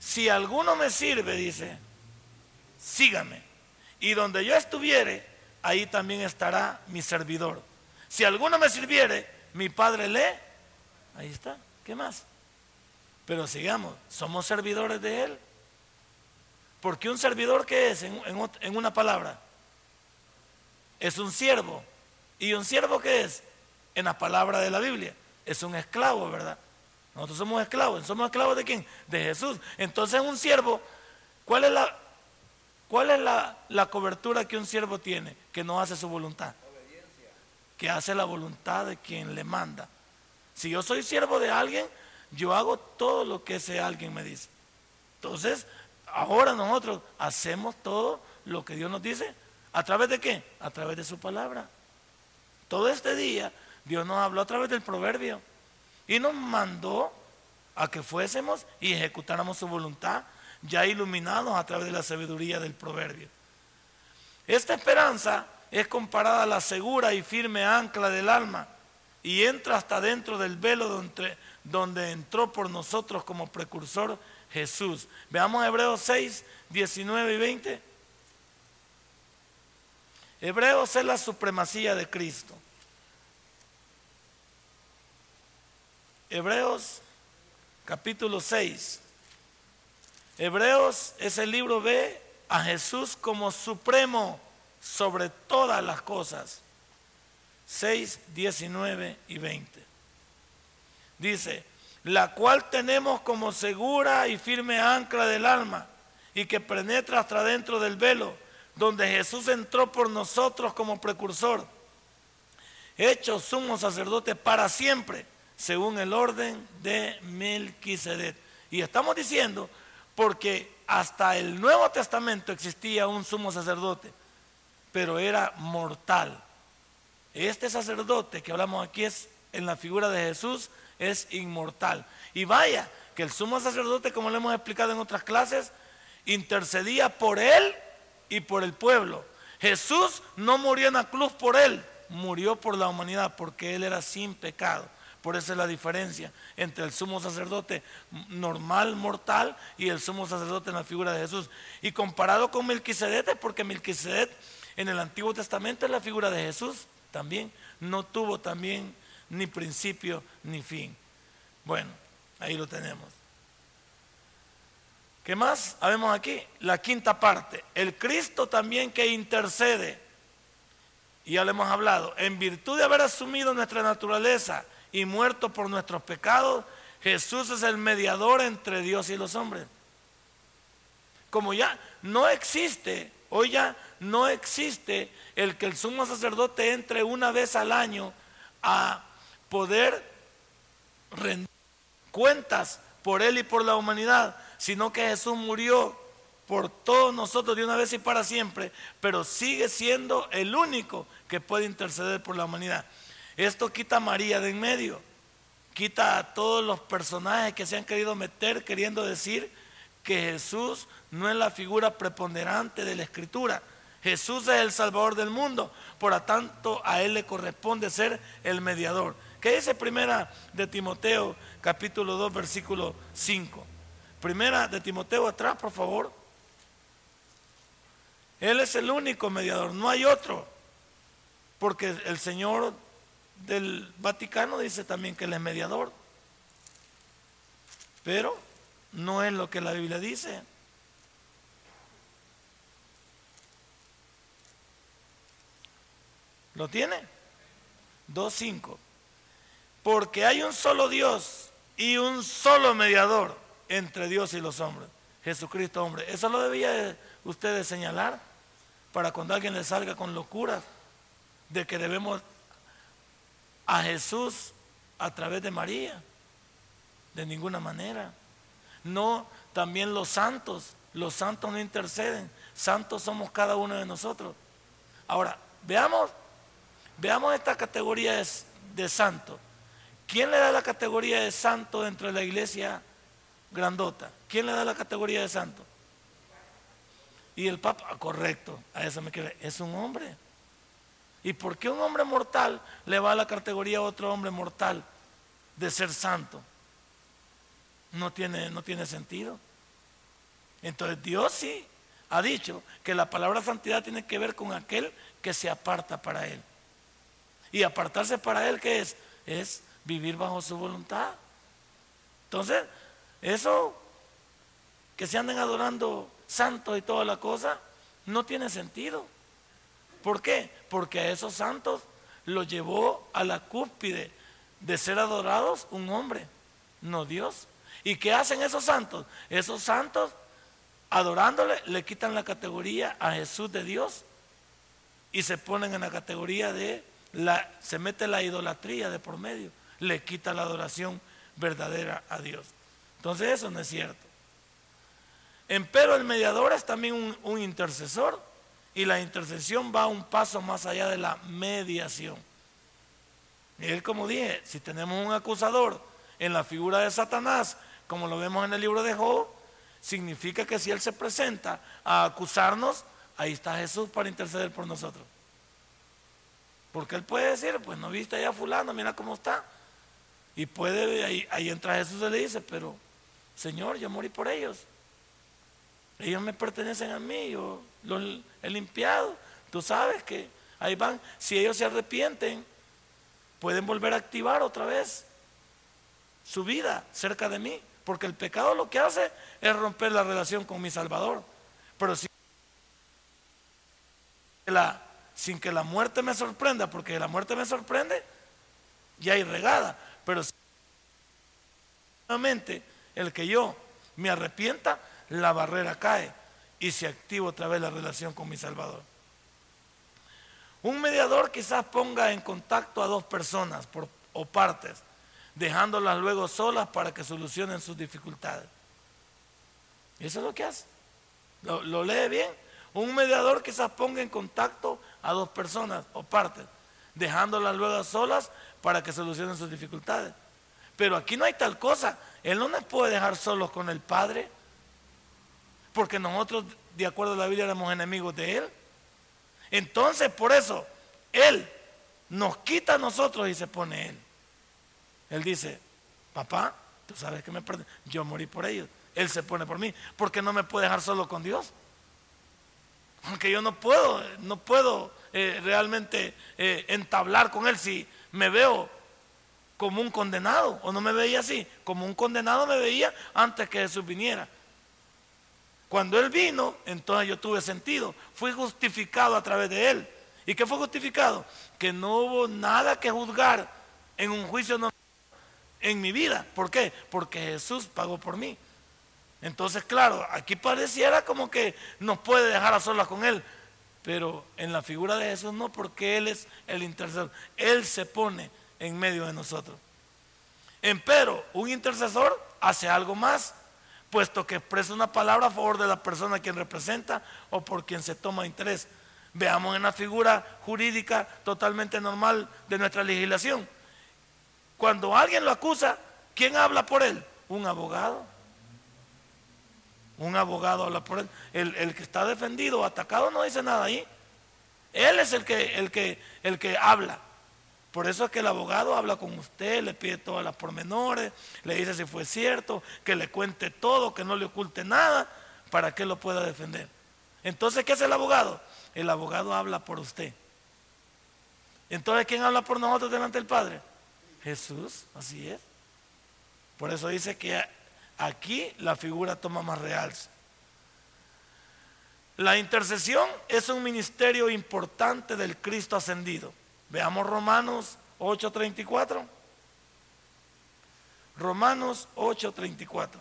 Si alguno me sirve, dice, sígame. Y donde yo estuviere, ahí también estará mi servidor. Si alguno me sirviere, mi Padre lee. Ahí está. ¿Qué más? Pero sigamos, somos servidores de Él. Porque un servidor, ¿qué es en, en una palabra? Es un siervo. ¿Y un siervo qué es? En la palabra de la Biblia. Es un esclavo, ¿verdad? Nosotros somos esclavos. ¿Somos esclavos de quién? De Jesús. Entonces un siervo, ¿cuál es la, cuál es la, cobertura que un siervo tiene? Que no hace su voluntad. Que hace la voluntad de quien le manda. Si yo soy siervo de alguien, yo hago todo lo que ese alguien me dice. Entonces, ahora nosotros hacemos todo lo que Dios nos dice. ¿A través de qué? A través de su palabra. Todo este día Dios nos habló a través del proverbio y nos mandó a que fuésemos y ejecutáramos su voluntad, ya iluminados a través de la sabiduría del proverbio. Esta esperanza es comparada a la segura y firme ancla del alma y entra hasta dentro del velo donde, entró por nosotros como precursor Jesús. Veamos Hebreos 6, 19 y 20. Hebreos es la supremacía de Cristo. Hebreos capítulo 6. Hebreos es el libro ve a Jesús como supremo sobre todas las cosas. 6, 19 y 20. Dice, la cual tenemos como segura y firme ancla del alma y que penetra hasta dentro del velo, donde Jesús entró por nosotros como precursor, hecho sumo sacerdote para siempre según el orden de Melquisedec. Y estamos diciendo porque hasta el Nuevo Testamento existía un sumo sacerdote, pero era mortal. Este sacerdote que hablamos aquí es en la figura de Jesús es inmortal. Y vaya, que el sumo sacerdote, como lo hemos explicado en otras clases, intercedía por él y por el pueblo. Jesús no murió en la cruz por él, murió por la humanidad porque él era sin pecado. Por eso es la diferencia entre el sumo sacerdote normal, mortal, y el sumo sacerdote en la figura de Jesús. Y comparado con Melquisedec, porque Melquisedec en el Antiguo Testamento es la figura de Jesús también. No tuvo también ni principio ni fin. Bueno, ahí lo tenemos. ¿Qué más habemos aquí? La quinta parte. El Cristo también que intercede. Y ya le hemos hablado. En virtud de haber asumido nuestra naturaleza y muerto por nuestros pecados, Jesús es el mediador entre Dios y los hombres. Como ya no existe, hoy ya no existe el que el sumo sacerdote entre una vez al año a poder rendir cuentas por él y por la humanidad, sino que Jesús murió por todos nosotros de una vez y para siempre, pero sigue siendo el único que puede interceder por la humanidad. Esto quita a María de en medio, quita a todos los personajes que se han querido meter queriendo decir que Jesús no es la figura preponderante de la escritura. Jesús es el Salvador del mundo, por lo tanto a Él le corresponde ser el mediador. ¿Qué dice primera de Timoteo capítulo 2 versículo 5? Primera de Timoteo atrás, por favor. Él es el único mediador, no hay otro. Porque el Señor del Vaticano dice también que él es mediador. Pero no es lo que la Biblia dice. ¿Lo tiene? 2.5. Porque hay un solo Dios y un solo mediador entre Dios y los hombres. Jesucristo hombre. Eso lo debía ustedes señalar para cuando alguien le salga con locuras de que debemos a Jesús a través de María. De ninguna manera. No, también los santos. Los santos no interceden. Santos somos cada uno de nosotros. Ahora, veamos, veamos esta categoría de, de santo. ¿Quién le da la categoría de santo dentro de la iglesia grandota. ¿Quién le da la categoría de santo? Y el Papa, ah, correcto, a eso me quiere, es un hombre. ¿Y por qué un hombre mortal le va a la categoría a otro hombre mortal de ser santo? No tiene, no tiene sentido. Entonces Dios sí ha dicho que la palabra santidad tiene que ver con aquel que se aparta para Él. Y apartarse para Él, ¿qué es? Es vivir bajo su voluntad. Entonces, eso que se anden adorando santos y toda la cosa, no tiene sentido. ¿Por qué? Porque a esos santos los llevó a la cúspide de ser adorados un hombre, no Dios. ¿Y qué hacen esos santos? Esos santos, adorándole, le quitan la categoría a Jesús de Dios y se ponen en la categoría de la, se mete la idolatría de por medio, le quita la adoración verdadera a Dios. Entonces eso no es cierto. Pero el mediador es también un, un intercesor y la intercesión va un paso más allá de la mediación. Y como dije, si tenemos un acusador en la figura de Satanás, como lo vemos en el libro de Job, significa que si él se presenta a acusarnos, ahí está Jesús para interceder por nosotros. Porque él puede decir, pues no viste allá fulano, mira cómo está. Y puede, ahí entra Jesús y le dice, pero Señor, yo morí por ellos. Ellos me pertenecen a mí, yo los he limpiado. Tú sabes que ahí van. Si ellos se arrepienten, pueden volver a activar otra vez su vida cerca de mí. Porque el pecado lo que hace es romper la relación con mi Salvador. Pero si sin que la muerte me sorprenda, porque la muerte me sorprende, ya hay regada. Pero si el que yo me arrepienta, la barrera cae y se activa otra vez la relación con mi Salvador. Un mediador quizás ponga en contacto a dos personas o partes, dejándolas luego solas para que solucionen sus dificultades. Eso es lo que hace. Lo, lo lee bien. Un mediador quizás ponga en contacto a dos personas o partes, dejándolas luego solas para que solucionen sus dificultades. Pero aquí no hay tal cosa. Él no nos puede dejar solos con el Padre porque nosotros, de acuerdo a la Biblia, éramos enemigos de Él. Entonces, por eso, Él nos quita a nosotros y se pone Él. Él dice, papá, tú sabes que me perdí, yo morí por ellos. Él se pone por mí, porque no me puede dejar solo con Dios. Aunque yo no puedo, no puedo eh, realmente eh, entablar con Él si me veo como un condenado, o no me veía así, como un condenado me veía antes que Jesús viniera. Cuando Él vino, entonces yo tuve sentido. Fui justificado a través de Él. ¿Y qué fue justificado? Que no hubo nada que juzgar en un juicio en mi vida. ¿Por qué? Porque Jesús pagó por mí. Entonces, claro, aquí pareciera como que nos puede dejar a solas con Él. Pero en la figura de Jesús no, porque Él es el intercesor. Él se pone en medio de nosotros. Empero, un intercesor hace algo más puesto que expresa una palabra a favor de la persona a quien representa o por quien se toma interés. Veamos en la figura jurídica totalmente normal de nuestra legislación. Cuando alguien lo acusa, ¿quién habla por él? Un abogado. Un abogado habla por él. El, que está defendido o atacado no dice nada ahí. Él es el que, el que, el que habla. Por eso es que el abogado habla con usted, le pide todas las pormenores, le dice si fue cierto, que le cuente todo, que no le oculte nada, para que lo pueda defender. Entonces, ¿qué hace el abogado? El abogado habla por usted. Entonces, ¿quién habla por nosotros delante del Padre? Jesús, así es. Por eso dice que aquí la figura toma más real. La intercesión es un ministerio importante del Cristo ascendido. Veamos Romanos 8:34. Romanos 8:34.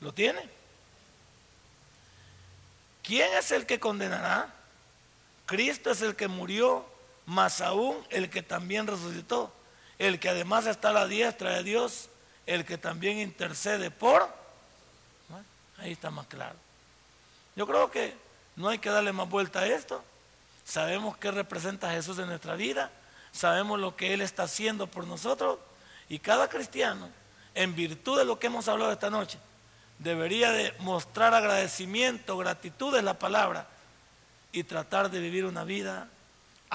¿Lo tiene? ¿Quién es el que condenará? Cristo es el que murió más aún el que también resucitó, el que además está a la diestra de Dios, el que también intercede por. Ahí está más claro. Yo creo que no hay que darle más vuelta a esto. Sabemos qué representa Jesús en nuestra vida, sabemos lo que Él está haciendo por nosotros y cada cristiano, en virtud de lo que hemos hablado esta noche, debería de mostrar agradecimiento, gratitud es la palabra y tratar de vivir una vida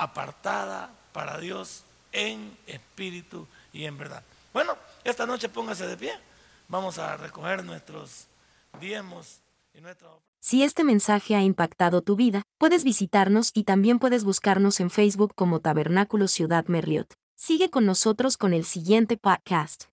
apartada para Dios en espíritu y en verdad. Bueno, esta noche póngase de pie. Vamos a recoger nuestros diezmos y nuestra Si este mensaje ha impactado tu vida, puedes visitarnos y también puedes buscarnos en Facebook como Tabernáculo Ciudad Merliot. Sigue con nosotros con el siguiente podcast.